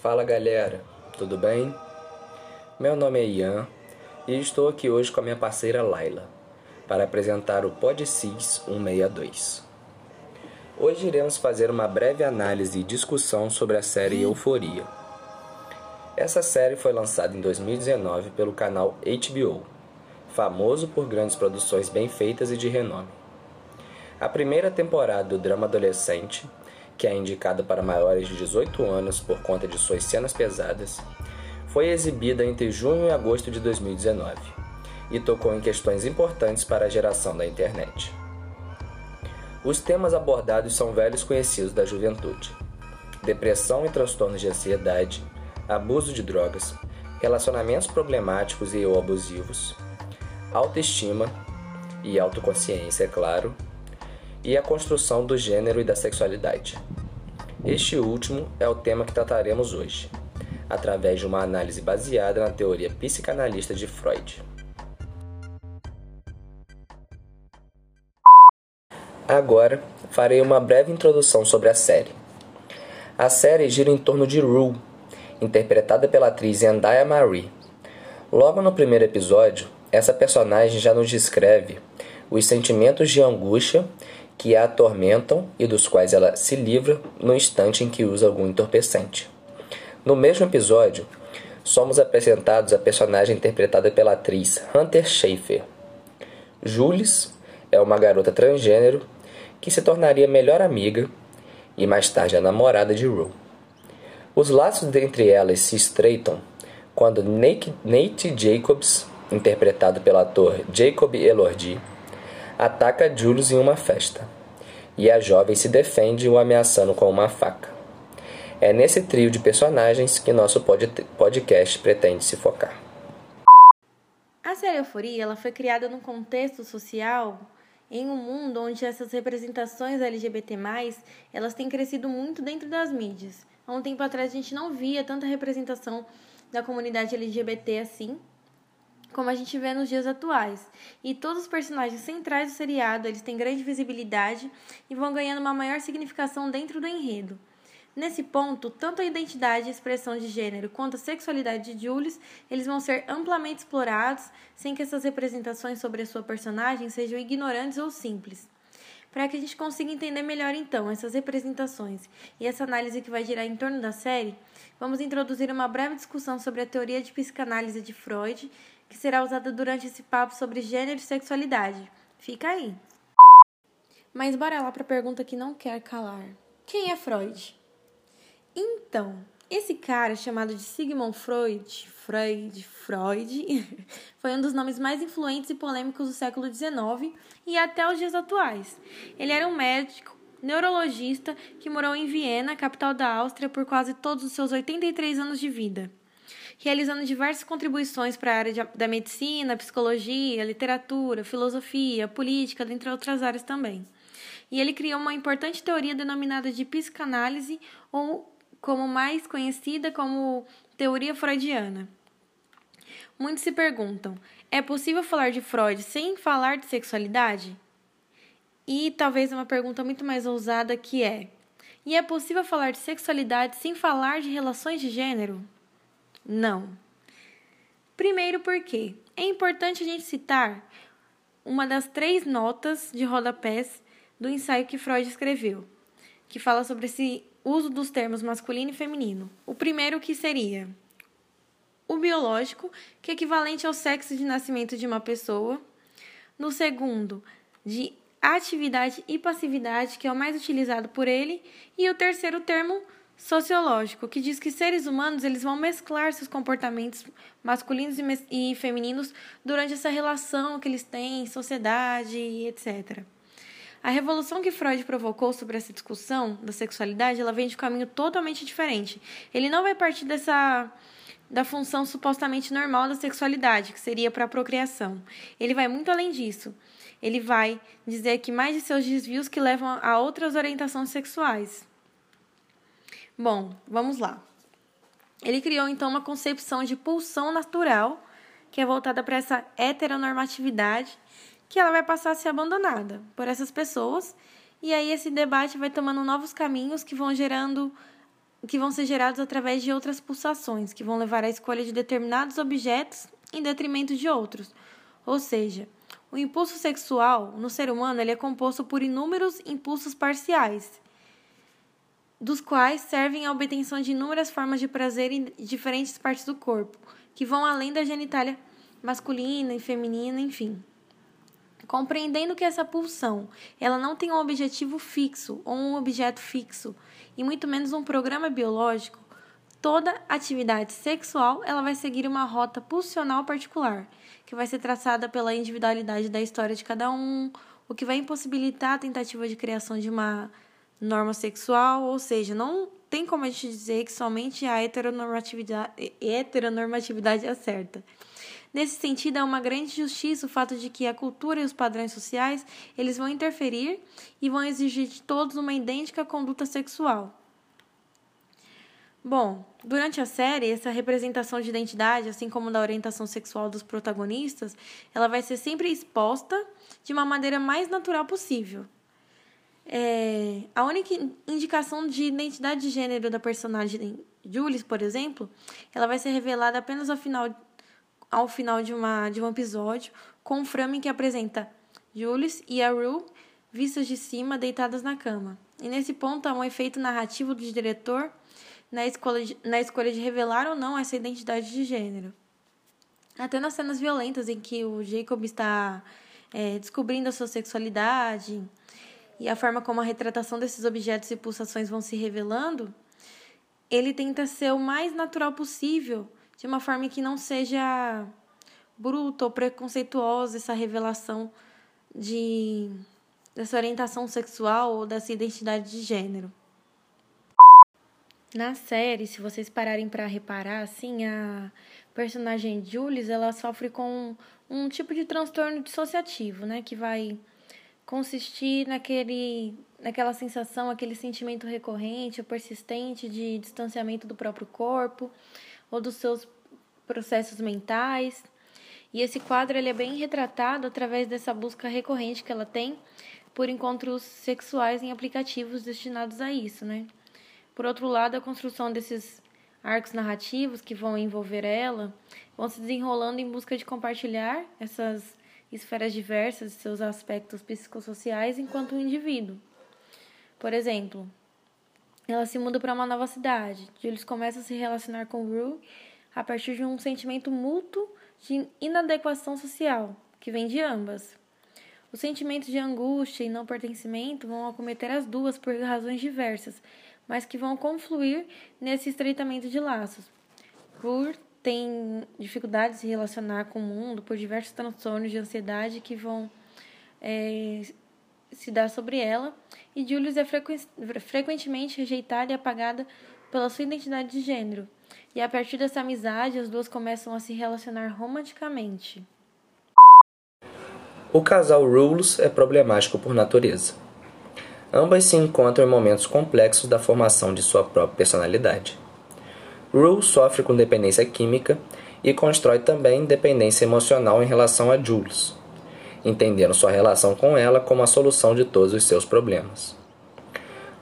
Fala galera, tudo bem? Meu nome é Ian e estou aqui hoje com a minha parceira Laila para apresentar o PodCis 162. Hoje iremos fazer uma breve análise e discussão sobre a série Euforia. Essa série foi lançada em 2019 pelo canal HBO, famoso por grandes produções bem feitas e de renome. A primeira temporada do drama adolescente que é indicada para maiores de 18 anos por conta de suas cenas pesadas, foi exibida entre junho e agosto de 2019 e tocou em questões importantes para a geração da internet. Os temas abordados são velhos conhecidos da juventude: depressão e transtornos de ansiedade, abuso de drogas, relacionamentos problemáticos e ou abusivos, autoestima e autoconsciência, é claro, e a construção do gênero e da sexualidade. Este último é o tema que trataremos hoje, através de uma análise baseada na teoria psicanalista de Freud. Agora farei uma breve introdução sobre a série. A série gira em torno de Rue, interpretada pela atriz Zendaya Marie. Logo no primeiro episódio, essa personagem já nos descreve os sentimentos de angústia que a atormentam e dos quais ela se livra no instante em que usa algum entorpecente. No mesmo episódio, somos apresentados a personagem interpretada pela atriz Hunter Schafer. Jules é uma garota transgênero que se tornaria melhor amiga e mais tarde a namorada de Rue. Os laços entre elas se estreitam quando Nate Jacobs, interpretado pelo ator Jacob Elordi, ataca Julius em uma festa, e a jovem se defende o ameaçando com uma faca. É nesse trio de personagens que nosso podcast pretende se focar. A série Euforia ela foi criada num contexto social em um mundo onde essas representações LGBT+, elas têm crescido muito dentro das mídias. Há um tempo atrás a gente não via tanta representação da comunidade LGBT assim, como a gente vê nos dias atuais. E todos os personagens centrais do seriado, eles têm grande visibilidade e vão ganhando uma maior significação dentro do enredo. Nesse ponto, tanto a identidade e expressão de gênero quanto a sexualidade de Julius, eles vão ser amplamente explorados, sem que essas representações sobre a sua personagem sejam ignorantes ou simples. Para que a gente consiga entender melhor então essas representações e essa análise que vai girar em torno da série, vamos introduzir uma breve discussão sobre a teoria de psicanálise de Freud que será usada durante esse papo sobre gênero e sexualidade. Fica aí. Mas bora lá para a pergunta que não quer calar. Quem é Freud? Então, esse cara chamado de Sigmund Freud, Freud, Freud, foi um dos nomes mais influentes e polêmicos do século XIX e até os dias atuais. Ele era um médico, neurologista que morou em Viena, capital da Áustria, por quase todos os seus 83 anos de vida realizando diversas contribuições para a área da medicina, psicologia, literatura, filosofia, política, dentre outras áreas também. E ele criou uma importante teoria denominada de psicanálise, ou como mais conhecida como teoria freudiana. Muitos se perguntam: é possível falar de Freud sem falar de sexualidade? E talvez uma pergunta muito mais ousada que é: e é possível falar de sexualidade sem falar de relações de gênero? Não. Primeiro, porque é importante a gente citar uma das três notas de rodapés do ensaio que Freud escreveu, que fala sobre esse uso dos termos masculino e feminino. O primeiro que seria o biológico, que é equivalente ao sexo de nascimento de uma pessoa. No segundo, de atividade e passividade, que é o mais utilizado por ele. E o terceiro termo, sociológico, que diz que seres humanos eles vão mesclar seus comportamentos masculinos e, femininos durante essa relação que eles têm em sociedade, etc. A revolução que Freud provocou sobre essa discussão da sexualidade, ela vem de um caminho totalmente diferente. Ele não vai partir dessa da função supostamente normal da sexualidade, que seria para a procriação. Ele vai muito além disso. Ele vai dizer que mais de seus desvios que levam a outras orientações sexuais. Bom, vamos lá. Ele criou então uma concepção de pulsão natural, que é voltada para essa heteronormatividade, que ela vai passar a ser abandonada por essas pessoas, e aí esse debate vai tomando novos caminhos que vão gerando que vão ser gerados através de outras pulsações, que vão levar à escolha de determinados objetos em detrimento de outros. Ou seja, o impulso sexual no ser humano ele é composto por inúmeros impulsos parciais, dos quais servem à obtenção de inúmeras formas de prazer em diferentes partes do corpo, que vão além da genitália masculina e feminina, enfim. Compreendendo que essa pulsão, ela não tem um objetivo fixo ou um objeto fixo, e muito menos um programa biológico, toda atividade sexual ela vai seguir uma rota pulsional particular, que vai ser traçada pela individualidade da história de cada um, o que vai impossibilitar a tentativa de criação de uma norma sexual, ou seja, não tem como a gente dizer que somente a heteronormatividade, heteronormatividade é certa. Nesse sentido, é uma grande justiça o fato de que a cultura e os padrões sociais eles vão interferir e vão exigir de todos uma idêntica conduta sexual. Bom, durante a série, essa representação de identidade, assim como da orientação sexual dos protagonistas, ela vai ser sempre exposta de uma maneira mais natural possível. É, a única indicação de identidade de gênero da personagem Julie, por exemplo, ela vai ser revelada apenas ao final ao final de, uma, de um episódio, com um frame que apresenta Julius e a Rue vistas de cima, deitadas na cama. E nesse ponto há um efeito narrativo do diretor na escolha de, na escolha de revelar ou não essa identidade de gênero. Até nas cenas violentas em que o Jacob está é, descobrindo a sua sexualidade e a forma como a retratação desses objetos e pulsações vão se revelando, ele tenta ser o mais natural possível de uma forma que não seja bruta ou preconceituosa essa revelação de dessa orientação sexual ou dessa identidade de gênero. Na série, se vocês pararem para reparar, assim, a personagem Jules, ela sofre com um tipo de transtorno dissociativo, né, que vai consistir naquele naquela sensação, aquele sentimento recorrente ou persistente de distanciamento do próprio corpo, ou dos seus processos mentais. E esse quadro ele é bem retratado através dessa busca recorrente que ela tem por encontros sexuais em aplicativos destinados a isso, né? Por outro lado, a construção desses arcos narrativos que vão envolver ela vão se desenrolando em busca de compartilhar essas esferas diversas de seus aspectos psicossociais enquanto um indivíduo. Por exemplo, ela se muda para uma nova cidade. Julius começa a se relacionar com Rue a partir de um sentimento mútuo de inadequação social, que vem de ambas. Os sentimentos de angústia e não pertencimento vão acometer as duas por razões diversas, mas que vão confluir nesse estreitamento de laços. Rue tem dificuldade de se relacionar com o mundo por diversos transtornos de ansiedade que vão é, se dar sobre ela, e Julius é frequ frequentemente rejeitada e apagada pela sua identidade de gênero. E a partir dessa amizade, as duas começam a se relacionar romanticamente. O casal Rules é problemático por natureza. Ambas se encontram em momentos complexos da formação de sua própria personalidade. Rule sofre com dependência química e constrói também dependência emocional em relação a Jules, entendendo sua relação com ela como a solução de todos os seus problemas.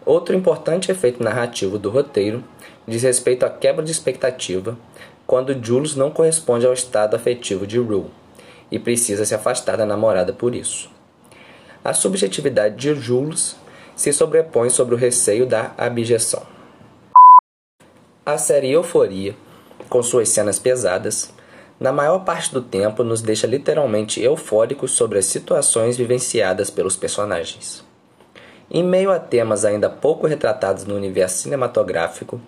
Outro importante efeito narrativo do roteiro diz respeito à quebra de expectativa quando Jules não corresponde ao estado afetivo de Rue e precisa se afastar da namorada por isso. A subjetividade de Jules se sobrepõe sobre o receio da abjeção. A série Euforia, com suas cenas pesadas, na maior parte do tempo nos deixa literalmente eufóricos sobre as situações vivenciadas pelos personagens. Em meio a temas ainda pouco retratados no universo cinematográfico,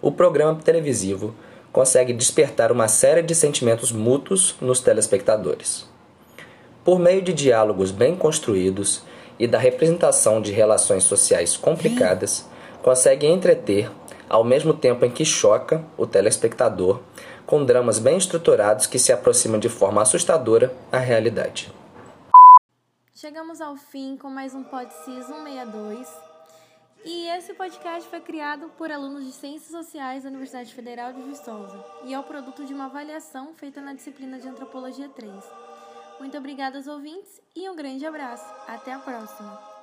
o programa televisivo consegue despertar uma série de sentimentos mútuos nos telespectadores. Por meio de diálogos bem construídos e da representação de relações sociais complicadas, consegue entreter, ao mesmo tempo em que choca o telespectador com dramas bem estruturados que se aproximam de forma assustadora à realidade. Chegamos ao fim com mais um PodCis 162. E esse podcast foi criado por alunos de Ciências Sociais da Universidade Federal de Viçosa e é o produto de uma avaliação feita na disciplina de Antropologia 3. Muito obrigada aos ouvintes e um grande abraço. Até a próxima!